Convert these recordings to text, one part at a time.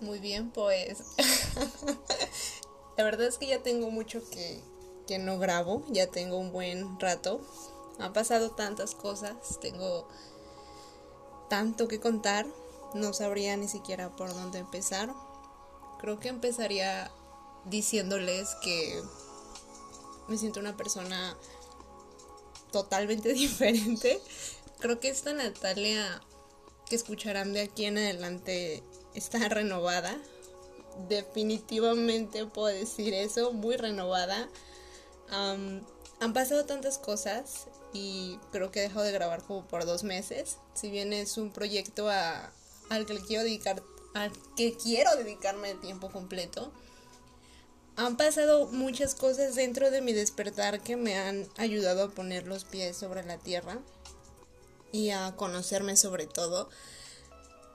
Muy bien, pues. la verdad es que ya tengo mucho que, que no grabo, ya tengo un buen rato. Han pasado tantas cosas, tengo tanto que contar, no sabría ni siquiera por dónde empezar. Creo que empezaría diciéndoles que me siento una persona totalmente diferente. Creo que esta Natalia que escucharán de aquí en adelante está renovada. Definitivamente puedo decir eso, muy renovada. han pasado tantas cosas y creo que he dejado de grabar como por dos meses. Si bien es un proyecto al que quiero dedicar, al que quiero dedicarme el tiempo completo. Han pasado muchas cosas dentro de mi despertar que me han ayudado a poner los pies sobre la tierra y a conocerme sobre todo.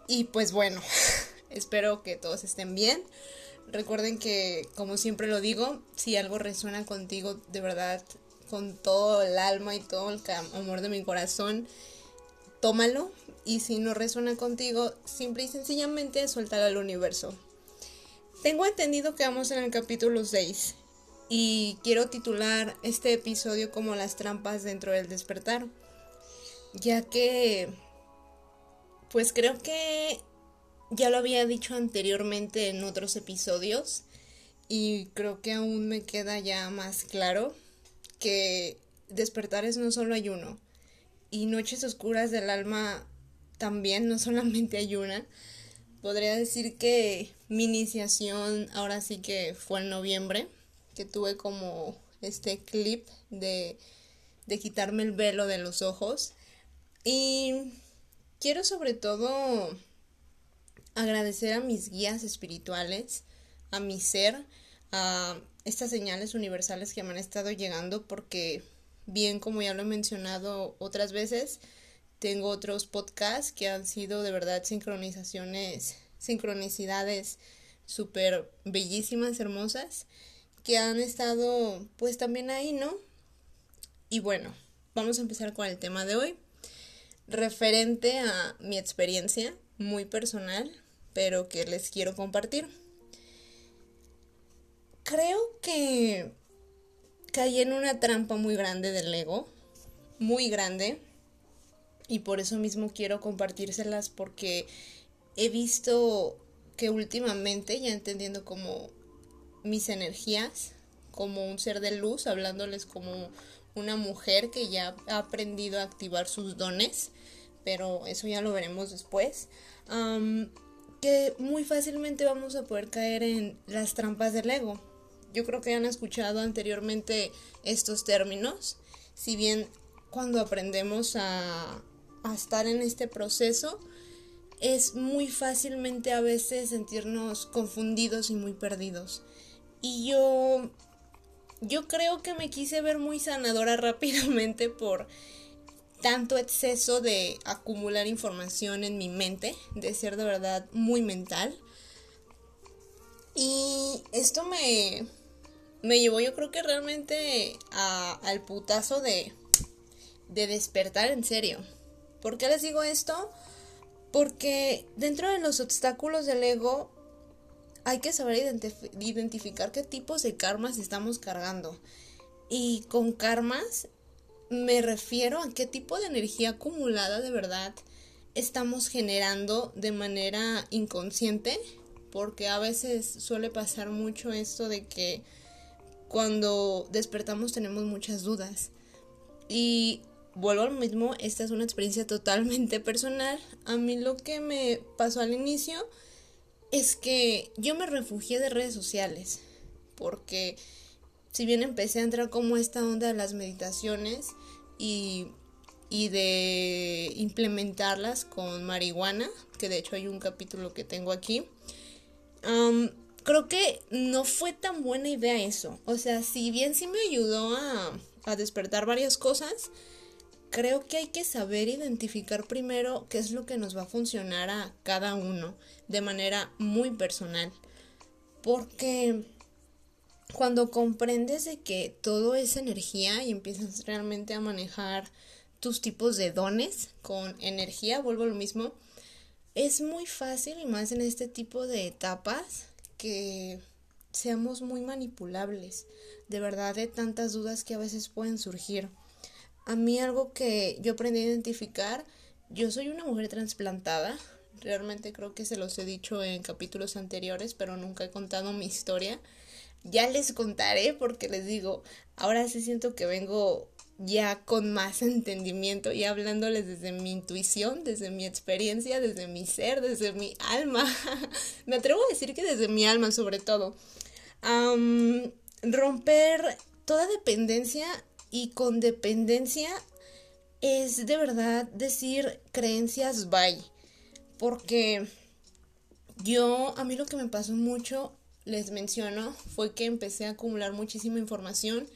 Y pues bueno, espero que todos estén bien. Recuerden que, como siempre lo digo, si algo resuena contigo de verdad, con todo el alma y todo el amor de mi corazón, tómalo. Y si no resuena contigo, simple y sencillamente suéltalo al universo. Tengo entendido que vamos en el capítulo 6 y quiero titular este episodio como las trampas dentro del despertar, ya que pues creo que ya lo había dicho anteriormente en otros episodios y creo que aún me queda ya más claro que despertares no solo hay uno y noches oscuras del alma también no solamente hay una. Podría decir que mi iniciación ahora sí que fue en noviembre, que tuve como este clip de, de quitarme el velo de los ojos y Quiero sobre todo agradecer a mis guías espirituales, a mi ser, a estas señales universales que me han estado llegando porque bien como ya lo he mencionado otras veces, tengo otros podcasts que han sido de verdad sincronizaciones, sincronicidades súper bellísimas, hermosas, que han estado pues también ahí, ¿no? Y bueno, vamos a empezar con el tema de hoy referente a mi experiencia muy personal, pero que les quiero compartir. Creo que caí en una trampa muy grande del ego, muy grande, y por eso mismo quiero compartírselas porque he visto que últimamente, ya entendiendo como mis energías, como un ser de luz, hablándoles como una mujer que ya ha aprendido a activar sus dones, pero eso ya lo veremos después, que muy fácilmente vamos a poder caer en las trampas del ego. Yo creo que han escuchado anteriormente estos términos, si bien cuando aprendemos a, a estar en este proceso, es muy fácilmente a veces sentirnos confundidos y muy perdidos. Y yo yo creo que me quise ver muy sanadora rápidamente por tanto exceso de acumular información en mi mente, de ser de verdad muy mental. Y esto me, me llevó yo creo que realmente al putazo de, de despertar en serio. ¿Por qué les digo esto? Porque dentro de los obstáculos del ego hay que saber identificar qué tipos de karmas estamos cargando. Y con karmas me refiero a qué tipo de energía acumulada de verdad estamos generando de manera inconsciente, porque a veces suele pasar mucho esto de que cuando despertamos tenemos muchas dudas. Y vuelvo al mismo, esta es una experiencia totalmente personal. A mí lo que me pasó al inicio es que yo me refugié de redes sociales, porque si bien empecé a entrar como esta onda de las meditaciones y, de implementarlas con marihuana, que de hecho hay un capítulo que tengo aquí, creo que no fue tan buena idea eso. O sea, si bien sí me ayudó a, a despertar varias cosas, creo que hay que saber identificar primero qué es lo que nos va a funcionar a cada uno de manera muy personal. Porque cuando comprendes de que todo es energía y empiezas realmente a manejar tus tipos de dones con energía, vuelvo a lo mismo, es muy fácil y más en este tipo de etapas que seamos muy manipulables, de verdad, de tantas dudas que a veces pueden surgir. A mí algo que yo aprendí a identificar, yo soy una mujer trasplantada, realmente creo que se los he dicho en capítulos anteriores, pero nunca he contado mi historia. Ya les contaré porque les digo, ahora sí siento que vengo ya con más entendimiento y hablándoles desde mi intuición, desde mi experiencia, desde mi ser, desde mi alma. Me atrevo a decir que desde mi alma sobre todo. romper toda dependencia y con dependencia es de verdad decir creencias bye. Porque yo, a mí lo que me pasó mucho, les menciono, fue que empecé a acumular muchísima información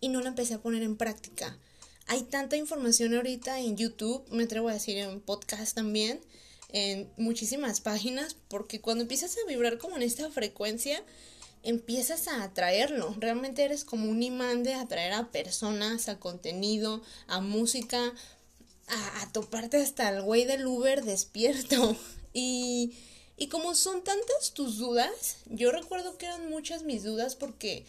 y no la empecé a poner en práctica. Hay tanta información ahorita en YouTube, me atrevo a decir en podcast también, en muchísimas páginas, porque cuando empiezas a vibrar como en esta frecuencia, empiezas a atraerlo. Realmente eres como un imán de atraer a personas, a contenido, a música, a, toparte hasta el güey del Uber despierto. Y, y como son tantas tus dudas, yo recuerdo que eran muchas mis dudas porque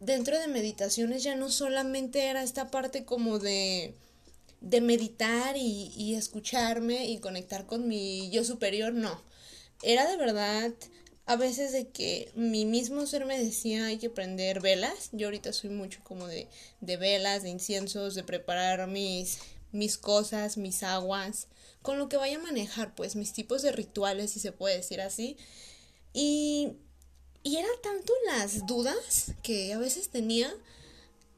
dentro de meditaciones ya no solamente era esta parte como de, de meditar y, y escucharme y conectar con mi yo superior, no. Era de verdad a veces de que mi mismo ser me decía hay que prender velas. Yo ahorita soy mucho como de, de velas, de inciensos, de preparar mis, mis cosas, mis aguas, con lo que vaya a manejar, pues mis tipos de rituales, si se puede decir así. Y y era tanto las dudas que a veces tenía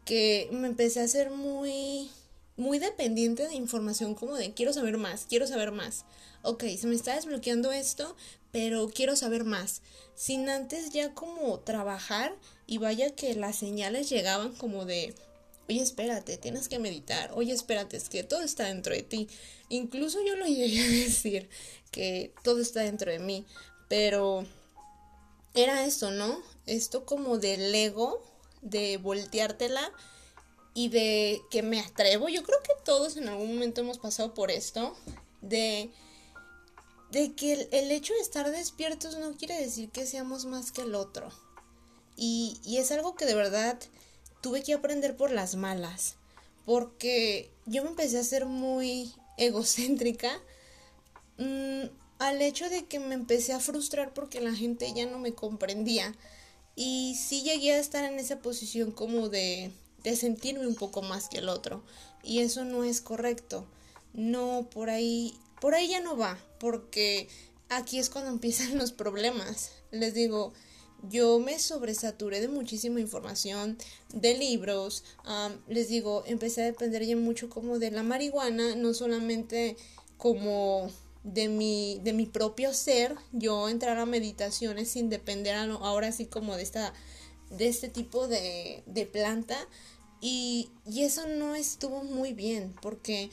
que me empecé a ser muy muy dependiente de información como de quiero saber más, quiero saber más. Ok, se me está desbloqueando esto, pero quiero saber más. Sin antes ya como trabajar y vaya que las señales llegaban como de, oye espérate, tienes que meditar, oye espérate, es que todo está dentro de ti. Incluso yo lo llegué a decir que todo está dentro de mí, pero era esto, ¿no? Esto como del ego, de volteártela y de que me atrevo. Yo creo que todos en algún momento hemos pasado por esto, de, de que el, hecho de estar despiertos no quiere decir que seamos más que el otro. Y, y es algo que de verdad tuve que aprender por las malas, porque yo me empecé a ser muy egocéntrica. Mm, al hecho de que me empecé a frustrar porque la gente ya no me comprendía. Y sí llegué a estar en esa posición como de, de sentirme un poco más que el otro. Y eso no es correcto. No, por ahí, por ahí ya no va, porque aquí es cuando empiezan los problemas. Les digo, yo me sobresaturé de muchísima información, de libros, les digo, empecé a depender ya mucho como de la marihuana, no solamente como de mi, de mi propio ser, yo entrar a meditaciones sin depender ahora sí como de esta, de este tipo de, de planta. Y, y eso no estuvo muy bien, porque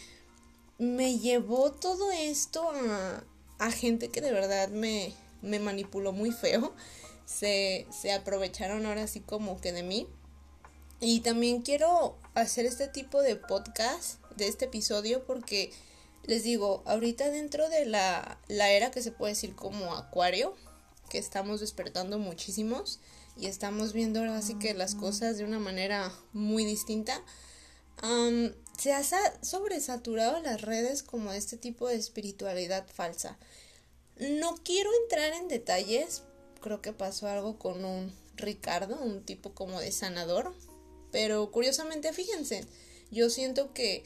me llevó todo esto a, a gente que de verdad me, me manipuló muy feo. Se, se aprovecharon ahora sí como que de mí. Y también quiero hacer este tipo de podcast, de este episodio, porque les digo, ahorita dentro de la, la era que se puede decir como acuario, que estamos despertando muchísimos y estamos viendo ahora sí que las cosas de una manera muy distinta. se ha sobresaturado las redes como este tipo de espiritualidad falsa. No quiero entrar en detalles, creo que pasó algo con un Ricardo, un tipo como de sanador, pero curiosamente fíjense, yo siento que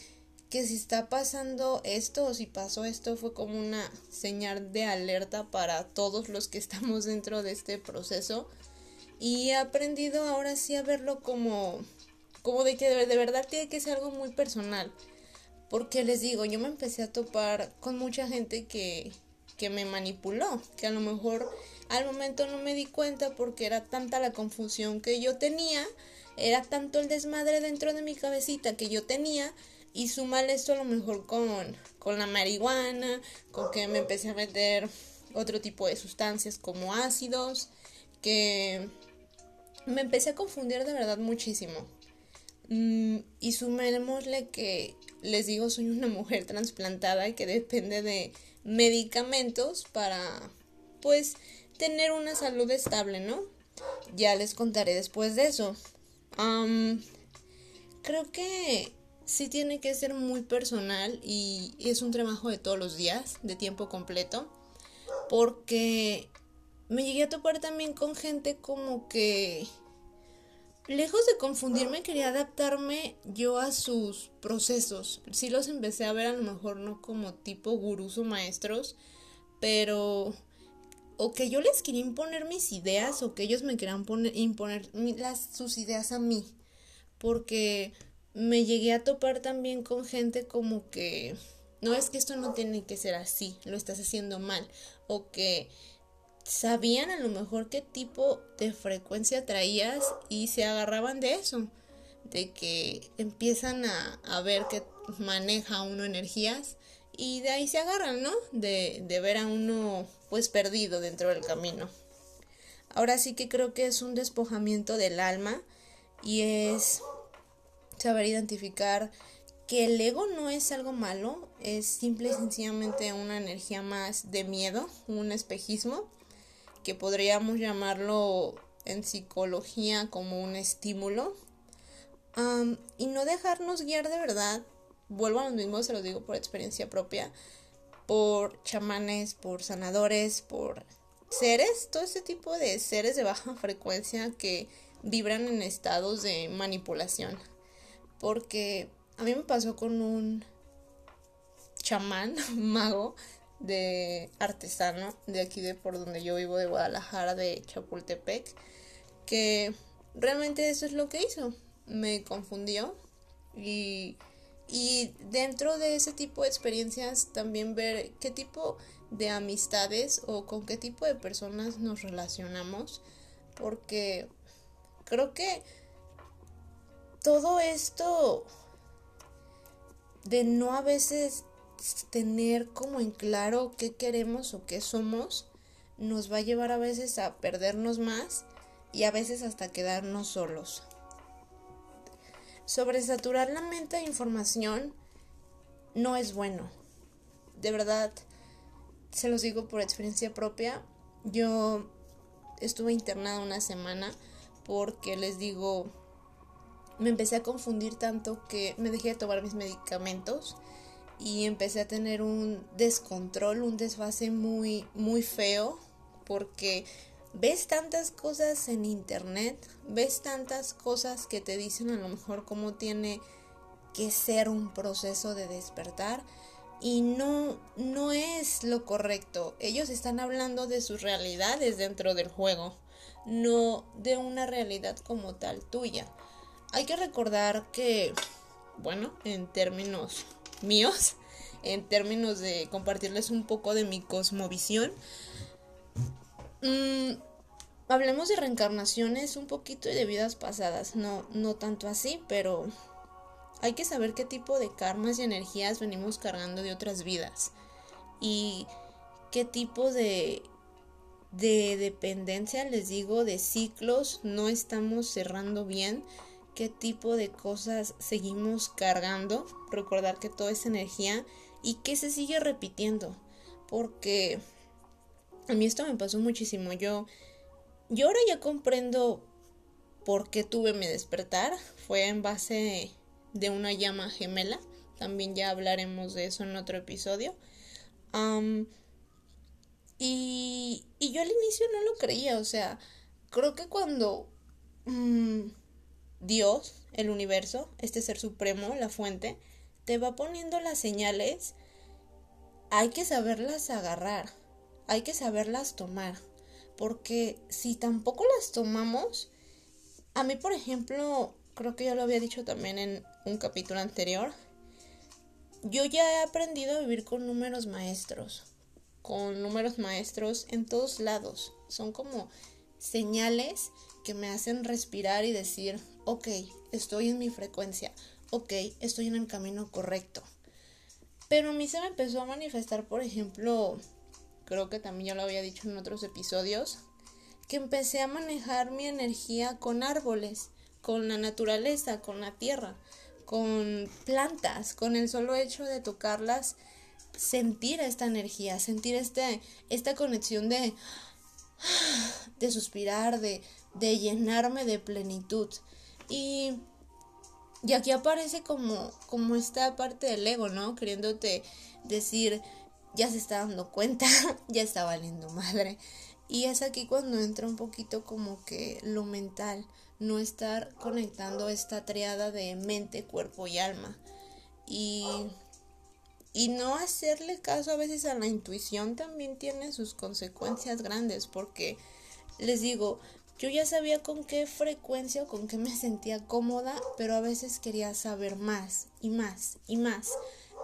que si está pasando esto o si pasó esto fue como una señal de alerta para todos los que estamos dentro de este proceso. Y he aprendido ahora sí a verlo como como de que de verdad tiene que ser algo muy personal. Porque les digo yo me empecé a topar con mucha gente que que me manipuló que a lo mejor al momento no me di cuenta porque era tanta la confusión que yo tenía era tanto el desmadre dentro de mi cabecita que yo tenía y sumar esto a lo mejor con, con la marihuana, con que me empecé a meter otro tipo de sustancias como ácidos, que me empecé a confundir de verdad muchísimo. Mm, y sumémosle que les digo, soy una mujer trasplantada y que depende de medicamentos para pues tener una salud estable, ¿no? Ya les contaré después de eso. creo que sí tiene que ser muy personal y es un trabajo de todos los días, de tiempo completo, porque me llegué a topar también con gente como que lejos de confundirme quería adaptarme yo a sus procesos. Sí los empecé a ver a lo mejor no como tipo gurús o maestros, pero o que yo les quería imponer mis ideas o que ellos me querían poner, imponer sus ideas a mí. Porque me llegué a topar también con gente como que no es que esto no tiene que ser así, lo estás haciendo mal. O que sabían a lo mejor qué tipo de frecuencia traías y se agarraban de eso. De que empiezan a, a ver que maneja uno energías y de ahí se agarran, ¿no? De, de ver a uno pues perdido dentro del camino. Ahora sí que creo que es un despojamiento del alma y es saber identificar que el ego no es algo malo, es simple y sencillamente una energía más de miedo, un espejismo, que podríamos llamarlo en psicología como un estímulo. y no dejarnos guiar de verdad vuelvo a lo mismo, se lo digo por experiencia propia, por chamanes, por sanadores, por seres, todo ese tipo de seres de baja frecuencia que vibran en estados de manipulación. Porque a mí me pasó con un chamán, mago, de artesano, de aquí de por donde yo vivo, de Guadalajara, de Chapultepec, que realmente eso es lo que hizo. Me confundió y y dentro de ese tipo de experiencias también ver qué tipo de amistades o con qué tipo de personas nos relacionamos. Porque creo que todo esto de no a veces tener como en claro qué queremos o qué somos, nos va a llevar a veces a perdernos más y a veces hasta quedarnos solos. Sobresaturar la mente de información no es bueno. De verdad, se los digo por experiencia propia. Yo estuve internada una semana porque les digo, me empecé a confundir tanto que me dejé de tomar mis medicamentos y empecé a tener un descontrol, un desfase muy muy feo porque ves tantas cosas en internet, ves tantas cosas que te dicen a lo mejor cómo tiene que ser un proceso de despertar y no no es lo correcto. Ellos están hablando de sus realidades dentro del juego, no de una realidad como tal tuya. Hay que recordar que bueno, en términos míos, en términos de compartirles un poco de mi cosmovisión, Mm, hablemos de reencarnaciones un poquito y de vidas pasadas, no, no tanto así, pero hay que saber qué tipo de karmas y energías venimos cargando de otras vidas y qué tipo de, de dependencia, les digo, de ciclos no estamos cerrando bien, qué tipo de cosas seguimos cargando, recordar que todo es energía y que se sigue repitiendo, porque a mí esto me pasó muchísimo. Yo, yo ahora ya comprendo por qué tuve mi despertar. Fue en base de una llama gemela. También ya hablaremos de eso en otro episodio. y, y, yo al inicio no lo creía. O sea, creo que cuando mm, Dios, el universo, este ser supremo, la fuente, te va poniendo las señales, hay que saberlas agarrar hay que saberlas tomar. Porque si tampoco las tomamos, a mí, por ejemplo, creo que ya lo había dicho también en un capítulo anterior, yo ya he aprendido a vivir con números maestros, con números maestros en todos lados. Son como señales que me hacen respirar y decir, ok, estoy en mi frecuencia, ok, estoy en el camino correcto. Pero a mí se me empezó a manifestar, por ejemplo, creo que también ya lo había dicho en otros episodios, que empecé a manejar mi energía con árboles, con la naturaleza, con la tierra, con plantas, con el solo hecho de tocarlas, sentir esta energía, sentir este, esta conexión de, de suspirar, de, de llenarme de plenitud. Y, y aquí aparece como, como esta parte del ego, ¿no? Queriéndote decir, ya se está dando cuenta, ya está valiendo madre. Y es aquí cuando entra un poquito como que lo mental, no estar conectando esta triada de mente, cuerpo y alma. Y, y no hacerle caso a veces a la intuición también tiene sus consecuencias grandes porque les digo, yo ya sabía con qué frecuencia o con qué me sentía cómoda, pero a veces quería saber más y más y más.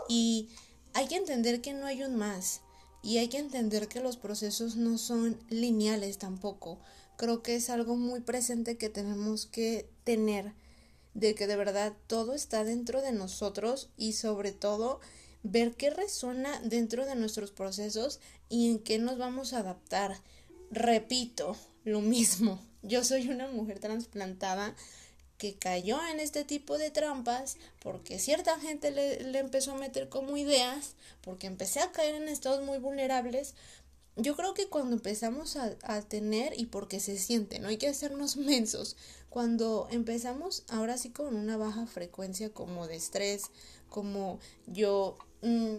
Y hay que entender que no hay un más y hay que entender que los procesos no son lineales tampoco. Creo que es algo muy presente que tenemos que tener, de que de verdad todo está dentro de nosotros y sobre todo ver qué resuena dentro de nuestros procesos y en qué nos vamos a adaptar. Repito, lo mismo. Yo soy una mujer trasplantada que cayó en este tipo de trampas porque cierta gente le, empezó a meter como ideas, porque empecé a caer en estados muy vulnerables. Yo creo que cuando empezamos a, a tener, y porque se siente, no hay que hacernos mensos, cuando empezamos ahora sí con una baja frecuencia como de estrés, como yo, mm,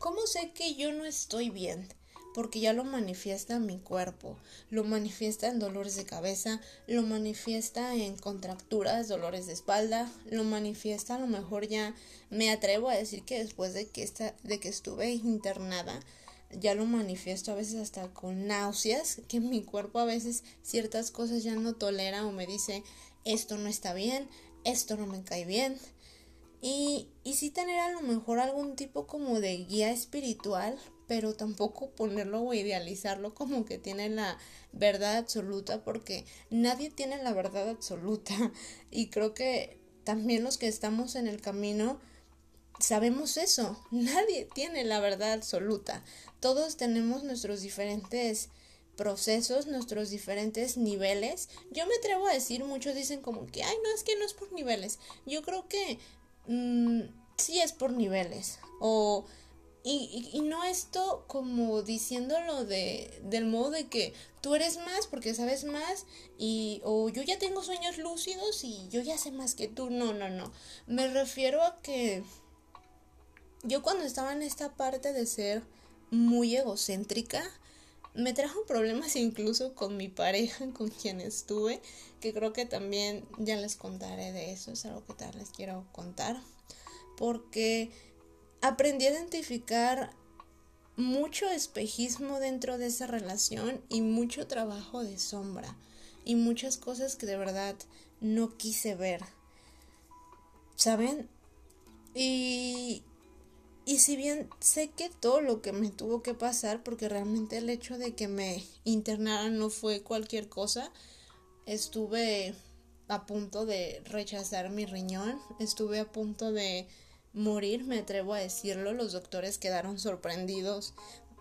¿cómo sé que yo no estoy bien? Porque ya lo manifiesta mi cuerpo, lo manifiesta en dolores de cabeza, lo manifiesta en contracturas, dolores de espalda, lo manifiesta a lo mejor ya me atrevo a decir que después de que esta, de que estuve internada ya lo manifiesto a veces hasta con náuseas, que mi cuerpo a veces ciertas cosas ya no tolera o me dice esto no está bien, esto no me cae bien. Y, y sí tener a lo mejor algún tipo como de guía espiritual pero tampoco ponerlo o idealizarlo como que tiene la verdad absoluta, porque nadie tiene la verdad absoluta. Y creo que también los que estamos en el camino sabemos eso, nadie tiene la verdad absoluta. Todos tenemos nuestros diferentes procesos, nuestros diferentes niveles. Yo me atrevo a decir, muchos dicen como que, ay, no, es que no es por niveles. Yo creo que mm, sí es por niveles. O y, no esto como diciéndolo de, del modo de que tú eres más porque sabes más y o yo ya tengo sueños lúcidos y yo ya sé más que tú. No, no, no. Me refiero a que yo cuando estaba en esta parte de ser muy egocéntrica, me trajo problemas incluso con mi pareja con quien estuve, que creo que también ya les contaré de eso, es algo que tal les quiero contar, porque aprendí a identificar mucho espejismo dentro de esa relación y mucho trabajo de sombra y muchas cosas que de verdad no quise ver. ¿Saben? Y, y si bien sé que todo lo que me tuvo que pasar, porque realmente el hecho de que me internaran no fue cualquier cosa, estuve a punto de rechazar mi riñón, estuve a punto de morir, me atrevo a decirlo, los doctores quedaron sorprendidos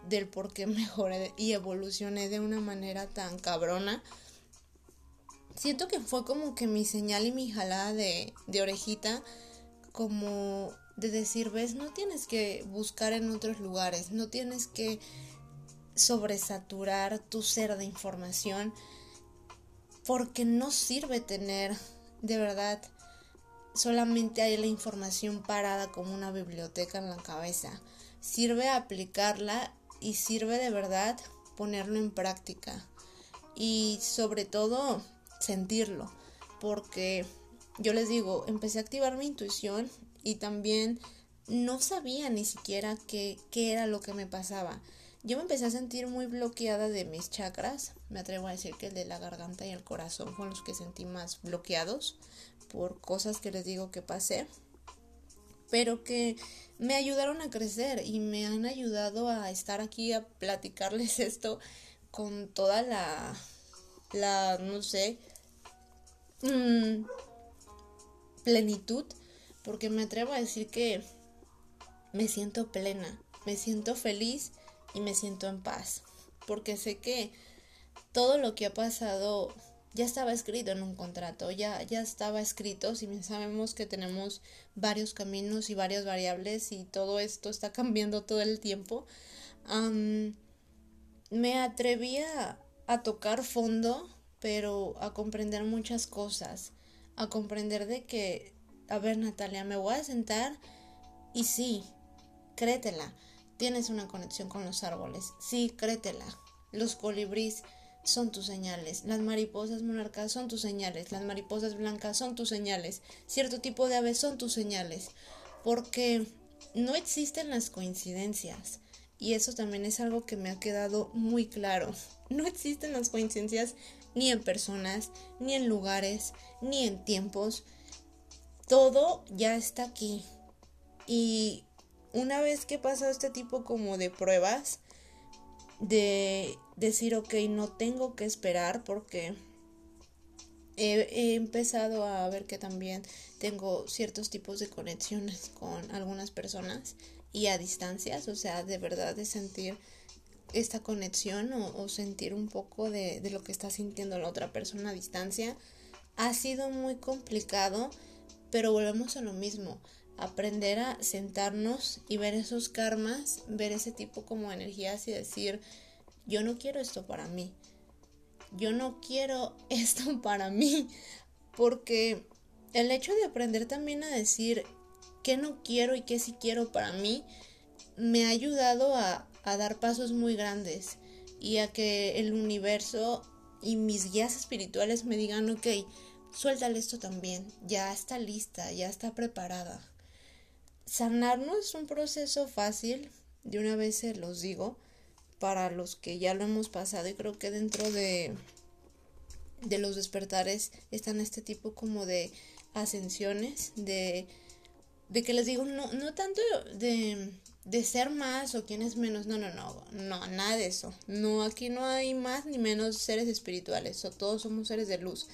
del por qué mejoré y evolucioné de una manera tan cabrona. Siento que fue como que mi señal y mi jalada de, de orejita, como de decir, ves, no tienes que buscar en otros lugares, no tienes que sobresaturar tu ser de información, porque no sirve tener de verdad solamente hay la información parada como una biblioteca en la cabeza. Sirve aplicarla y sirve de verdad ponerlo en práctica. Y sobre todo sentirlo. Porque yo les digo, empecé a activar mi intuición y también no sabía ni siquiera qué, qué era lo que me pasaba. Yo me empecé a sentir muy bloqueada de mis chakras. Me atrevo a decir que el de la garganta y el corazón fueron los que sentí más bloqueados por cosas que les digo que pasé, pero que me ayudaron a crecer y me han ayudado a estar aquí a platicarles esto con toda la, la, no sé, mm, plenitud, porque me atrevo a decir que me siento plena, me siento feliz y me siento en paz, porque sé que todo lo que ha pasado ya estaba escrito en un contrato, ya, ya estaba escrito, si bien sabemos que tenemos varios caminos y varias variables y todo esto está cambiando todo el tiempo, me atrevía a tocar fondo, pero a comprender muchas cosas, a comprender de que, a ver Natalia, me voy a sentar y sí, créetela, tienes una conexión con los árboles, sí, créetela, los colibríes son tus señales, las mariposas monarcas son tus señales, las mariposas blancas son tus señales, cierto tipo de aves son tus señales, porque no existen las coincidencias. Y eso también es algo que me ha quedado muy claro. No existen las coincidencias ni en personas, ni en lugares, ni en tiempos. Todo ya está aquí. Y una vez que pasa este tipo como de pruebas, de decir, ok, no tengo que esperar porque he, empezado a ver que también tengo ciertos tipos de conexiones con algunas personas y a distancias, o sea, de verdad de sentir esta conexión o, sentir un poco de, de, lo que está sintiendo la otra persona a distancia. Ha sido muy complicado, pero volvemos a lo mismo aprender a sentarnos y ver esos karmas, ver ese tipo como energías y decir, yo no quiero esto para mí. Yo no quiero esto para mí. Porque el hecho de aprender también a decir qué no quiero y qué sí quiero para mí, me ha ayudado a, dar pasos muy grandes y a que el universo y mis guías espirituales me digan, ok, suéltale esto también, ya está lista, ya está preparada sanar no es un proceso fácil, de una vez se los digo, para los que ya lo hemos pasado y creo que dentro de, de los despertares están este tipo como de ascensiones, de, de que les digo, no, no tanto de, de ser más o quién es menos, no, no, no, no, nada de eso. No, aquí no hay más ni menos seres espirituales, todos somos seres de luz.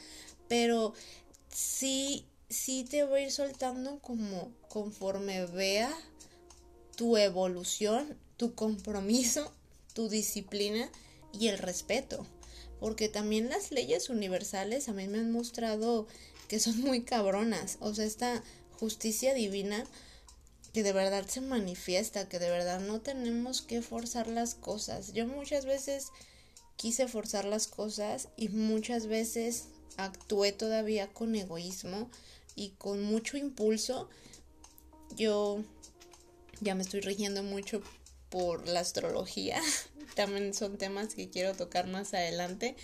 Pero sí sí te voy a ir soltando como conforme vea tu evolución, tu compromiso, tu disciplina y el respeto. Porque también las leyes universales a mí me han mostrado que son muy cabronas. O sea, esta justicia divina que de verdad se manifiesta, que de verdad no tenemos que forzar las cosas. Yo muchas veces quise forzar las cosas y muchas veces actué todavía con egoísmo y con mucho impulso. Yo ya me estoy rigiendo mucho por la astrología. También son temas que quiero tocar más adelante.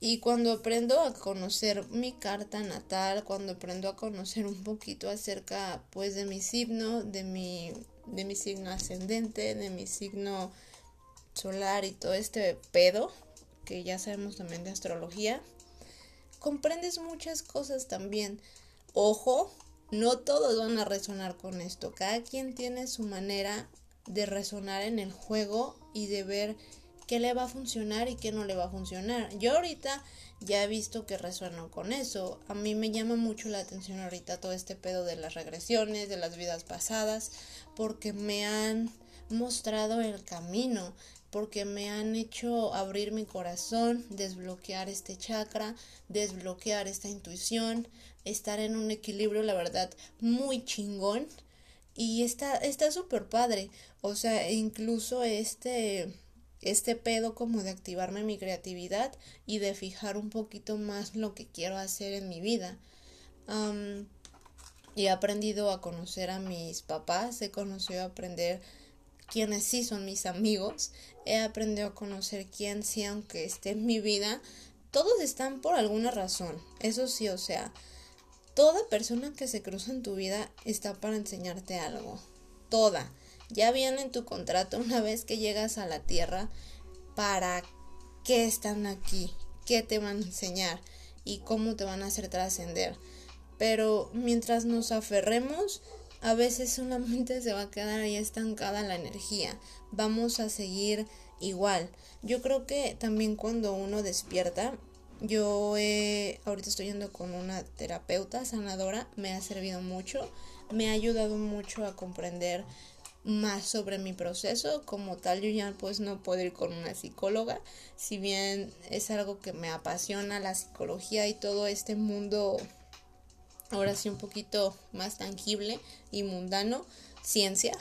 y cuando aprendo a conocer mi carta natal, cuando aprendo a conocer un poquito acerca pues de mi signo, de mi, de mi signo ascendente, de mi signo solar y todo este pedo, que ya sabemos también de astrología, comprendes muchas cosas también. Ojo, no todos van a resonar con esto. Cada quien tiene su manera de resonar en el juego y de ver qué le va a funcionar y qué no le va a funcionar. Yo ahorita ya he visto que resueno con eso. A mí me llama mucho la atención ahorita todo este pedo de las regresiones, de las vidas pasadas, porque me han mostrado el camino, porque me han hecho abrir mi corazón, desbloquear este chakra, desbloquear esta intuición, estar en un equilibrio, la verdad, muy chingón. Y está está súper padre. O sea, incluso este este pedo como de activarme mi creatividad y de fijar un poquito más lo que quiero hacer en mi vida. y he aprendido a conocer a mis papás, he conocido a aprender quienes sí son mis amigos, he aprendido a conocer quién sí, aunque esté en mi vida, todos están por alguna razón, eso sí, o sea, toda persona que se cruza en tu vida está para enseñarte algo, toda. Ya viene en tu contrato una vez que llegas a la tierra para qué están aquí, qué te van a enseñar y cómo te van a hacer trascender. Pero mientras nos aferremos a veces solamente se va a quedar ahí estancada la energía. Vamos a seguir igual. Yo creo que también cuando uno despierta, yo ahorita estoy yendo con una terapeuta sanadora, me ha servido mucho, me ha ayudado mucho a comprender más sobre mi proceso. Como tal yo ya pues no puedo ir con una psicóloga. Si bien es algo que me apasiona la psicología y todo este mundo ahora sí un poquito más tangible y mundano ciencia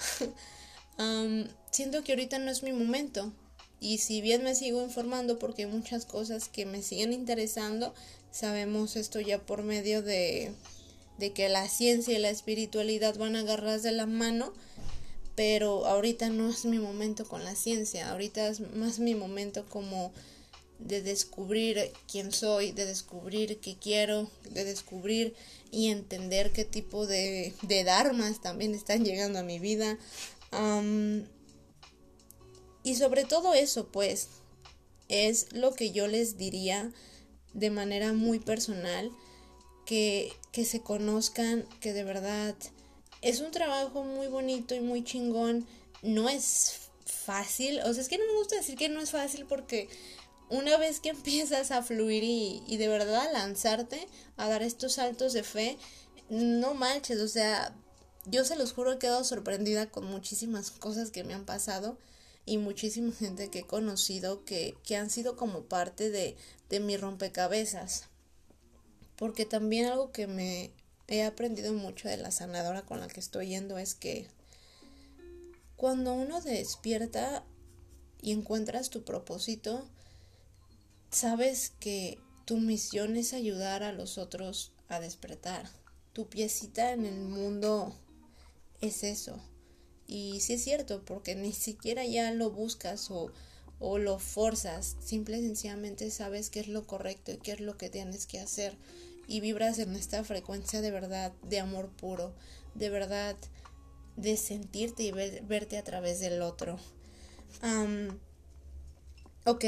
siento que ahorita no es mi momento y si bien me sigo informando porque hay muchas cosas que me siguen interesando sabemos esto ya por medio de de que la ciencia y la espiritualidad van agarradas de la mano pero ahorita no es mi momento con la ciencia, ahorita es más mi momento como de descubrir quién soy, de descubrir qué quiero, de descubrir y entender qué tipo de, de dharmas también están llegando a mi vida. Y sobre todo eso, pues, es lo que yo les diría de manera muy personal, que, que se conozcan, que de verdad es un trabajo muy bonito y muy chingón. No es fácil, o sea, es que no me gusta decir que no es fácil porque una vez que empiezas a fluir y, y de verdad a lanzarte, a dar estos saltos de fe, no manches, o sea, yo se los juro he quedado sorprendida con muchísimas cosas que me han pasado y muchísima gente que he conocido que, que han sido como parte de, de mi rompecabezas. Porque también algo que me, he aprendido mucho de la sanadora con la que estoy yendo es que cuando uno despierta y encuentras tu propósito, sabes que tu misión es ayudar a los otros a despertar. Tu piecita en el mundo es eso. Y sí es cierto, porque ni siquiera ya lo buscas o, o lo forzas, simple y sencillamente sabes qué es lo correcto y qué es lo que tienes que hacer y vibras en esta frecuencia de verdad, de amor puro, de verdad, de sentirte y verte a través del otro. ok,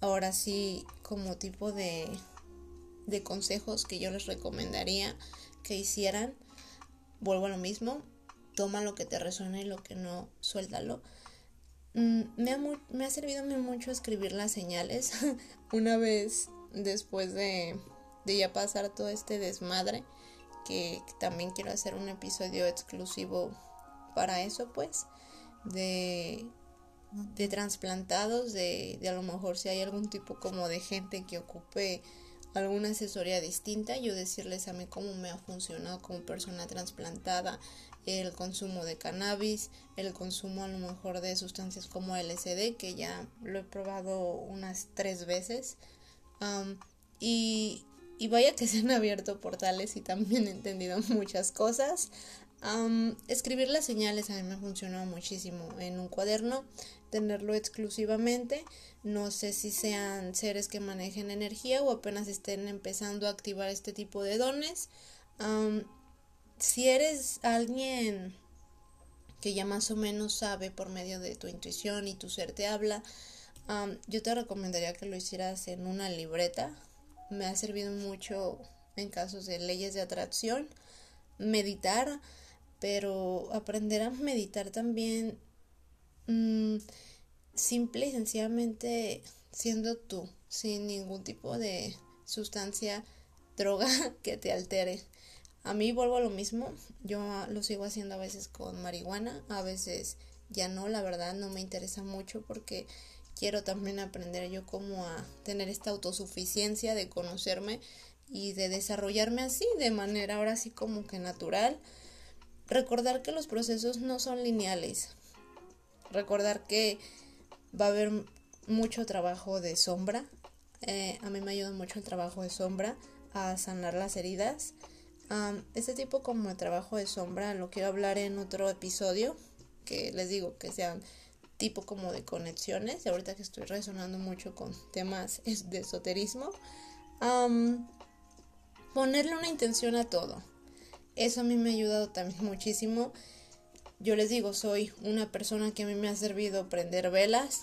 ahora sí, como tipo de, de consejos que yo les recomendaría que hicieran, vuelvo a lo mismo, toma lo que te resuene y lo que no, suéltalo. Mm, me, ha, me ha servido mucho escribir las señales. Una vez después de de ya pasar todo este desmadre, que también quiero hacer un episodio exclusivo para eso, pues, de, de trasplantados, de, de a lo mejor si hay algún tipo como de gente que ocupe alguna asesoría distinta, yo decirles a mí cómo me ha funcionado como persona trasplantada el consumo de cannabis, el consumo a lo mejor de sustancias como LSD, que ya lo he probado unas tres veces. y, y vaya que se han abierto portales y también he entendido muchas cosas. escribir las señales a mí me funcionó muchísimo en un cuaderno, tenerlo exclusivamente. No sé si sean seres que manejen energía o apenas estén empezando a activar este tipo de dones. Si eres alguien que ya más o menos sabe por medio de tu intuición y tu ser te habla, yo te recomendaría que lo hicieras en una libreta me ha servido mucho en casos de leyes de atracción, meditar, pero aprender a meditar también mm, simple y sencillamente siendo tú, sin ningún tipo de sustancia, droga que te altere. A mí vuelvo a lo mismo, yo lo sigo haciendo a veces con marihuana, a veces ya no, la verdad no me interesa mucho porque quiero también aprender yo cómo a tener esta autosuficiencia de conocerme y de desarrollarme así, de manera ahora sí como que natural. Recordar que los procesos no son lineales. Recordar que va a haber mucho trabajo de sombra. Eh, a mí me ayuda mucho el trabajo de sombra a sanar las heridas. Este tipo como de trabajo de sombra lo quiero hablar en otro episodio que les digo que sean tipo como de conexiones, ahorita que estoy resonando mucho con temas de esoterismo, ponerle una intención a todo. Eso a mí me ha ayudado también muchísimo. Yo les digo, soy una persona que a mí me ha servido prender velas,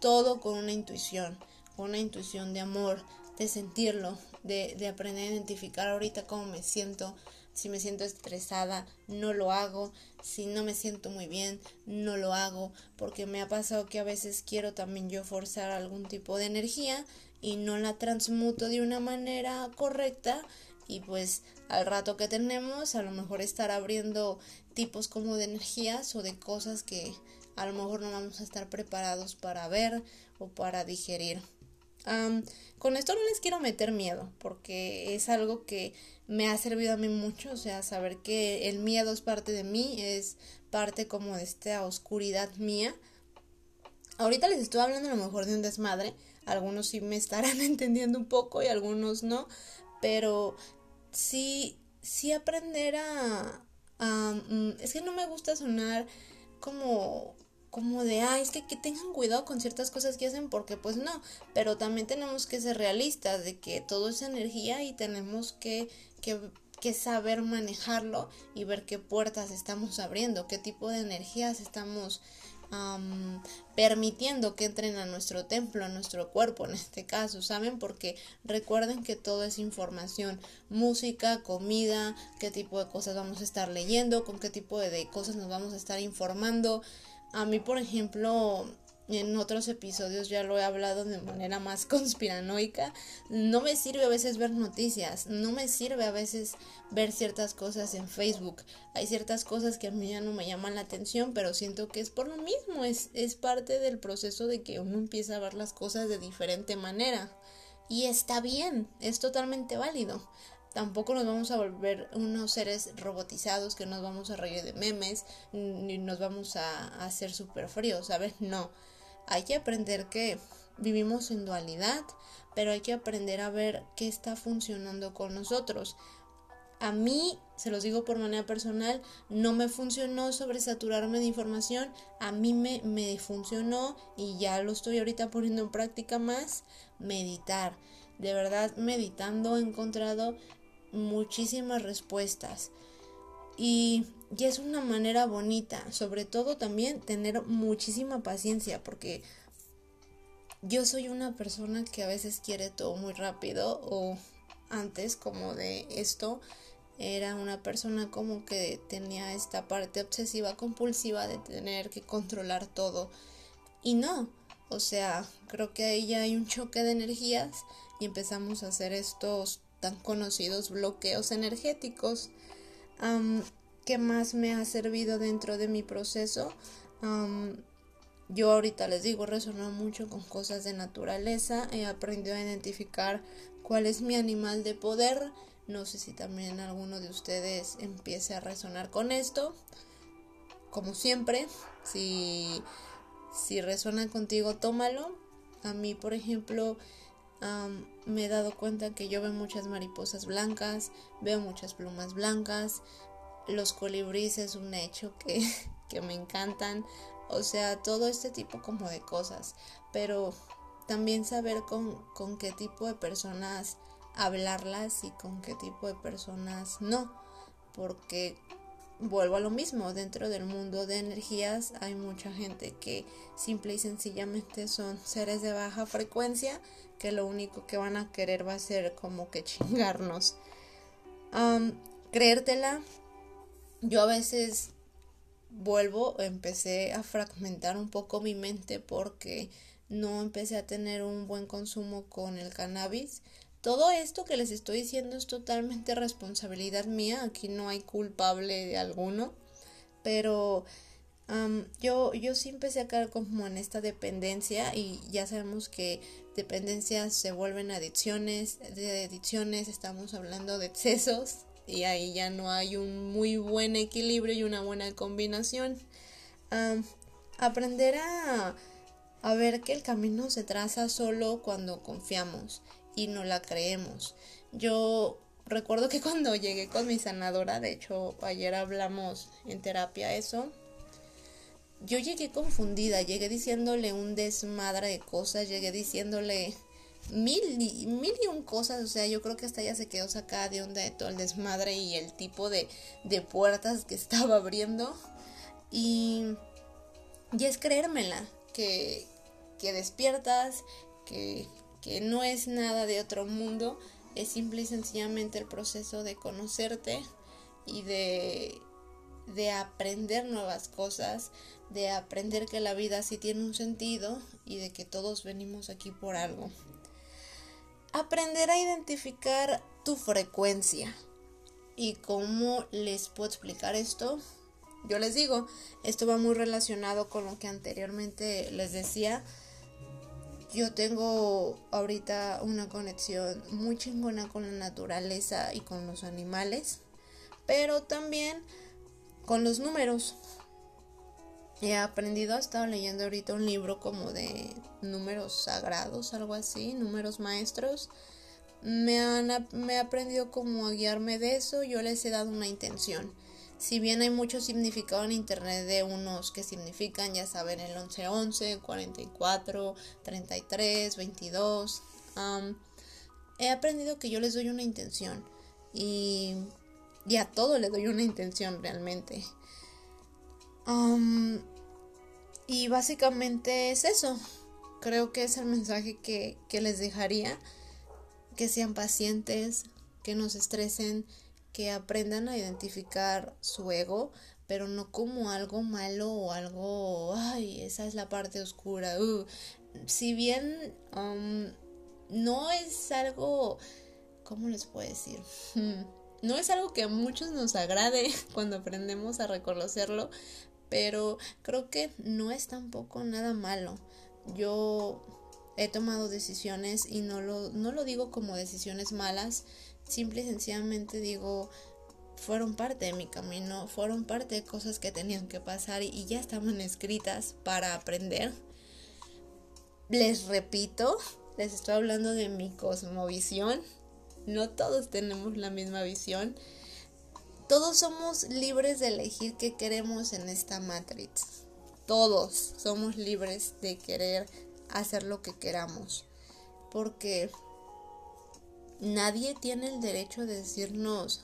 todo con una intuición, una intuición de amor, de sentirlo, de, de aprender a identificar ahorita cómo me siento, si me siento estresada, no lo hago. Si no me siento muy bien, no lo hago. Porque me ha pasado que a veces quiero también yo forzar algún tipo de energía y no la transmuto de una manera correcta y pues al rato que tenemos a lo mejor estar abriendo tipos como de energías o de cosas que a lo mejor no vamos a estar preparados para ver o para digerir. Con esto no les quiero meter miedo, porque es algo que me ha servido a mí mucho, o sea, saber que el miedo es parte de mí, es parte como de esta oscuridad mía. Ahorita les estoy hablando a lo mejor de un desmadre, algunos sí me estarán entendiendo un poco y algunos no, pero sí, sí aprender a, mm, es que no me gusta sonar como como de, ah, es que, que tengan cuidado con ciertas cosas que hacen porque pues no, pero también tenemos que ser realistas de que todo es energía y tenemos que, que, que saber manejarlo y ver qué puertas estamos abriendo, qué tipo de energías estamos permitiendo que entren a nuestro templo, a nuestro cuerpo en este caso, ¿saben? Porque recuerden que todo es información, música, comida, qué tipo de cosas vamos a estar leyendo, con qué tipo de cosas nos vamos a estar informando. A mí, por ejemplo, en otros episodios ya lo he hablado de manera más conspiranoica. No me sirve a veces ver noticias, no me sirve a veces ver ciertas cosas en Facebook. Hay ciertas cosas que a mí ya no me llaman la atención, pero siento que es por lo mismo, es, es parte del proceso de que uno empieza a ver las cosas de diferente manera. Y está bien, es totalmente válido. Tampoco nos vamos a volver unos seres robotizados que nos vamos a reír de memes, ni nos vamos a, hacer súper fríos, ¿sabes? No hay que aprender que vivimos en dualidad, pero hay que aprender a ver qué está funcionando con nosotros. A mí, se los digo por manera personal, no me funcionó sobresaturarme de información, a mí me, me funcionó y ya lo estoy ahorita poniendo en práctica más, meditar. De verdad, meditando he encontrado muchísimas respuestas. Y y es una manera bonita, sobre todo también tener muchísima paciencia, porque yo soy una persona que a veces quiere todo muy rápido o antes como de esto era una persona como que tenía esta parte obsesiva compulsiva de tener que controlar todo y no, o sea, creo que ahí ya hay un choque de energías y empezamos a hacer estos tan conocidos bloqueos energéticos. ¿Qué más me ha servido dentro de mi proceso? yo ahorita les digo, resono mucho con cosas de naturaleza, he aprendido a identificar cuál es mi animal de poder, no sé si también alguno de ustedes empiece a resonar con esto, como siempre, si, si resuena contigo, tómalo. A mí, por ejemplo, me he dado cuenta que yo veo muchas mariposas blancas, veo muchas plumas blancas, los colibríes es un hecho que, que me encantan, o sea, todo este tipo como de cosas, pero también saber con, con qué tipo de personas hablarlas y con qué tipo de personas no, porque vuelvo a lo mismo, dentro del mundo de energías hay mucha gente que simple y sencillamente son seres de baja frecuencia que lo único que van a querer va a ser como que chingarnos. creértela, yo a veces vuelvo, empecé a fragmentar un poco mi mente porque no empecé a tener un buen consumo con el cannabis. Todo esto que les estoy diciendo es totalmente responsabilidad mía, aquí no hay culpable de alguno, pero yo, yo sí empecé a caer como en esta dependencia y ya sabemos que dependencias se vuelven adicciones, de adicciones estamos hablando de excesos y ahí ya no hay un muy buen equilibrio y una buena combinación. aprender a, a ver que el camino se traza solo cuando confiamos y no la creemos. Yo recuerdo que cuando llegué con mi sanadora, de hecho ayer hablamos en terapia eso, yo llegué confundida, llegué diciéndole un desmadre de cosas, llegué diciéndole mil y, mil y un cosas, o sea, yo creo que hasta ella se quedó sacada de onda de todo el desmadre y el tipo de, de puertas que estaba abriendo. Y, y es creérmela, que, que despiertas, que, que no es nada de otro mundo, es simple y sencillamente el proceso de conocerte y de, de aprender nuevas cosas, de aprender que la vida sí tiene un sentido y de que todos venimos aquí por algo aprender a identificar tu frecuencia. ¿Y cómo les puedo explicar esto? Yo les digo, esto va muy relacionado con lo que anteriormente les decía. Yo tengo ahorita una conexión muy chingona con la naturaleza y con los animales, pero también con los números. He aprendido, he estado leyendo ahorita un libro como de números sagrados, algo así, números maestros. Me, han, me he aprendido como a guiarme de eso, yo les he dado una intención. Si bien hay mucho significado en internet de unos que significan, ya saben, el 1111, 44, 33, 22, he aprendido que yo les doy una intención y, y a todo le doy una intención realmente. y básicamente es eso. Creo que es el mensaje que, que les dejaría. Que sean pacientes, que no se estresen, que aprendan a identificar su ego, pero no como algo malo o algo, ay, esa es la parte oscura. Uh, si bien um, no es algo, ¿cómo les puedo decir? no es algo que a muchos nos agrade cuando aprendemos a reconocerlo, pero creo que no es tampoco nada malo. Yo he tomado decisiones y no lo, no lo digo como decisiones malas, simple y sencillamente digo, fueron parte de mi camino, fueron parte de cosas que tenían que pasar y, ya estaban escritas para aprender. Les repito, les estoy hablando de mi cosmovisión. No todos tenemos la misma visión. Todos somos libres de elegir qué queremos en esta Matrix. Todos somos libres de querer hacer lo que queramos. Porque nadie tiene el derecho de decirnos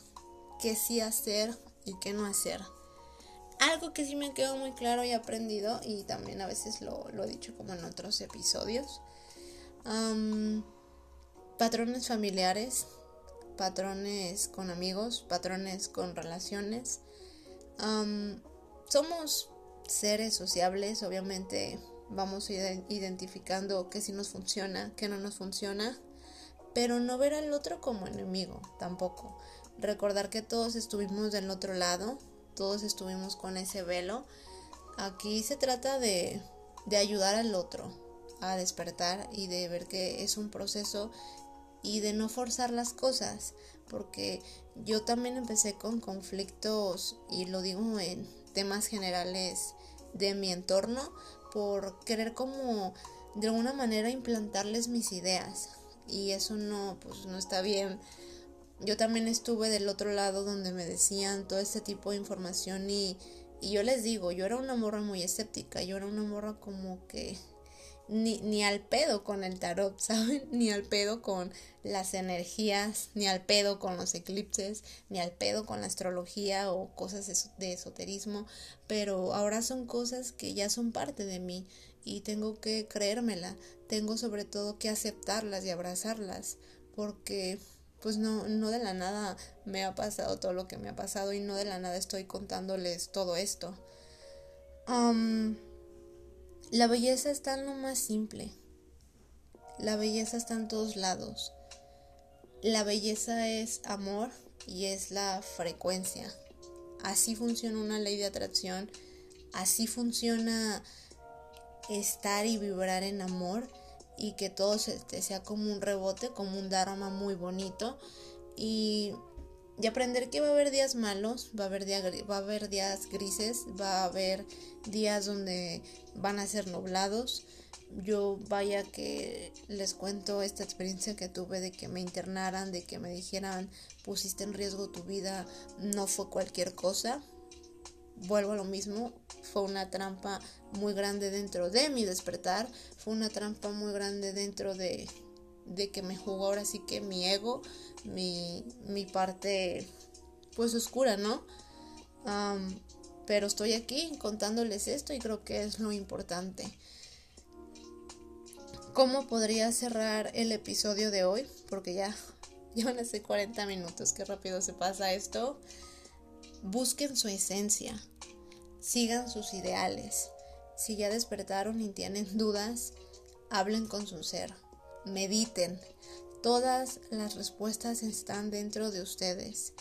qué sí hacer y qué no hacer. Algo que sí me quedó muy claro y aprendido, y también a veces lo, he dicho como en otros episodios, patrones familiares, patrones con amigos, patrones con relaciones. somos seres sociables, obviamente vamos identificando qué sí nos funciona, qué no nos funciona pero no ver al otro como enemigo tampoco. Recordar que todos estuvimos del otro lado, todos estuvimos con ese velo. Aquí se trata de, de ayudar al otro a despertar y de ver que es un proceso y de no forzar las cosas, porque yo también empecé con conflictos y lo digo en temas generales de mi entorno por querer como de alguna manera implantarles mis ideas y eso no, pues no está bien. Yo también estuve del otro lado donde me decían todo este tipo de información y, y yo les digo, yo era una morra muy escéptica, yo era una morra como que ni, ni al pedo con el tarot, ¿saben? Ni al pedo con las energías, ni al pedo con los eclipses, ni al pedo con la astrología o cosas de esoterismo, pero ahora son cosas que ya son parte de mí y tengo que creérmela, tengo sobre todo que aceptarlas y abrazarlas, porque pues no, no de la nada me ha pasado todo lo que me ha pasado y no de la nada estoy contándoles todo esto. la belleza está en lo más simple. La belleza está en todos lados. La belleza es amor y es la frecuencia. Así funciona una ley de atracción. Así funciona estar y vibrar en amor y que todo este sea como un rebote, como un dharma muy bonito y, y aprender que va a haber días malos, va a haber, va a haber días grises, va a haber días donde van a ser nublados. Yo vaya que les cuento esta experiencia que tuve de que me internaran, de que me dijeran pusiste en riesgo tu vida, no fue cualquier cosa, vuelvo a lo mismo, fue una trampa muy grande dentro de mi despertar, fue una trampa muy grande dentro de, de que me jugó ahora sí que mi ego, mi, mi parte pues oscura, ¿no? pero estoy aquí contándoles esto y creo que es lo importante. ¿Cómo podría cerrar el episodio de hoy? Porque ya, ya van a ser 40 minutos, qué rápido se pasa esto busquen su esencia, sigan sus ideales. Si ya despertaron y tienen dudas, hablen con su ser, mediten, Todas las respuestas están dentro de ustedes.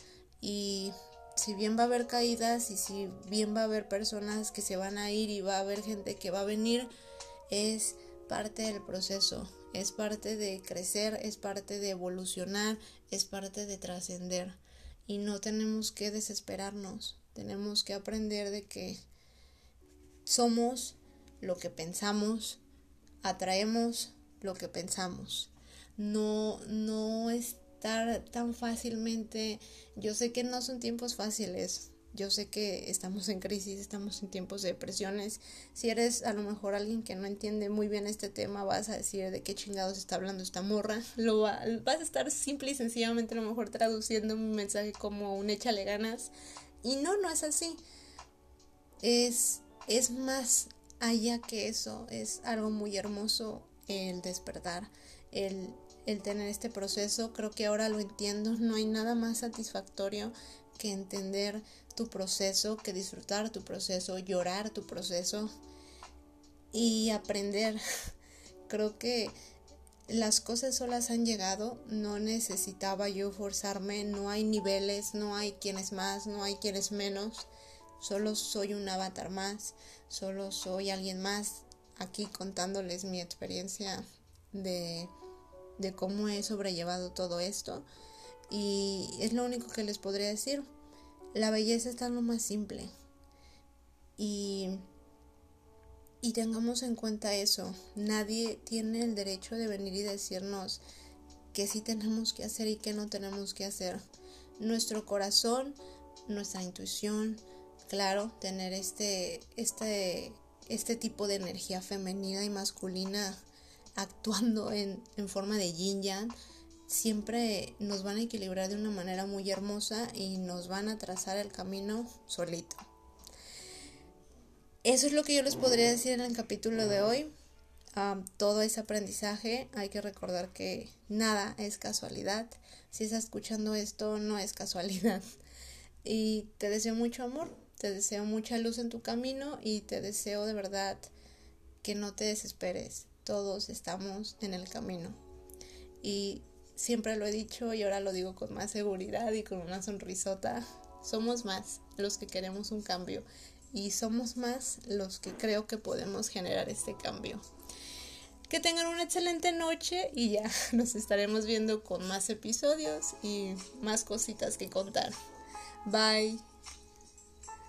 Y si bien va a haber caídas y si bien va a haber personas que se van a ir y va a haber gente que va a venir, es parte del proceso, es parte de crecer, es parte de evolucionar, es parte de trascender. Y no tenemos que desesperarnos, tenemos que aprender de que somos lo que pensamos, atraemos lo que pensamos. No, no estar tan fácilmente. Yo sé que no son tiempos fáciles. Yo sé que estamos en crisis, estamos en tiempos de depresiones. Si eres a lo mejor alguien que no entiende muy bien este tema, vas a decir de qué chingados está hablando esta morra. Lo vas a estar simple y sencillamente a lo mejor traduciendo un mensaje como un échale ganas. Y no, no es así. Es, es más allá que eso. Es algo muy hermoso el despertar, el, el tener este proceso. Creo que ahora lo entiendo. No hay nada más satisfactorio que entender tu proceso, que disfrutar tu proceso, llorar tu proceso y aprender. Creo que las cosas solas han llegado, no necesitaba yo forzarme, no hay niveles, no hay quienes más, no hay quienes menos, solo soy un avatar más, solo soy alguien más aquí contándoles mi experiencia de, de cómo he sobrellevado todo esto y es lo único que les podría decir. La belleza está en lo más simple. Y, y tengamos en cuenta eso. Nadie tiene el derecho de venir y decirnos qué sí tenemos que hacer y qué no tenemos que hacer. Nuestro corazón, nuestra intuición, claro, tener este, este, este tipo de energía femenina y masculina actuando en, en forma de yin yang siempre nos van a equilibrar de una manera muy hermosa y nos van a trazar el camino solito. Eso es lo que yo les podría decir en el capítulo de hoy. todo ese aprendizaje, hay que recordar que nada es casualidad. Si estás escuchando esto, no es casualidad. Y te deseo mucho amor, te deseo mucha luz en tu camino y te deseo de verdad que no te desesperes. Todos estamos en el camino. Y siempre lo he dicho y ahora lo digo con más seguridad y con una sonrisota. Somos más los que queremos un cambio y somos más los que creo que podemos generar este cambio. Que tengan una excelente noche y ya nos estaremos viendo con más episodios y más cositas que contar. Bye.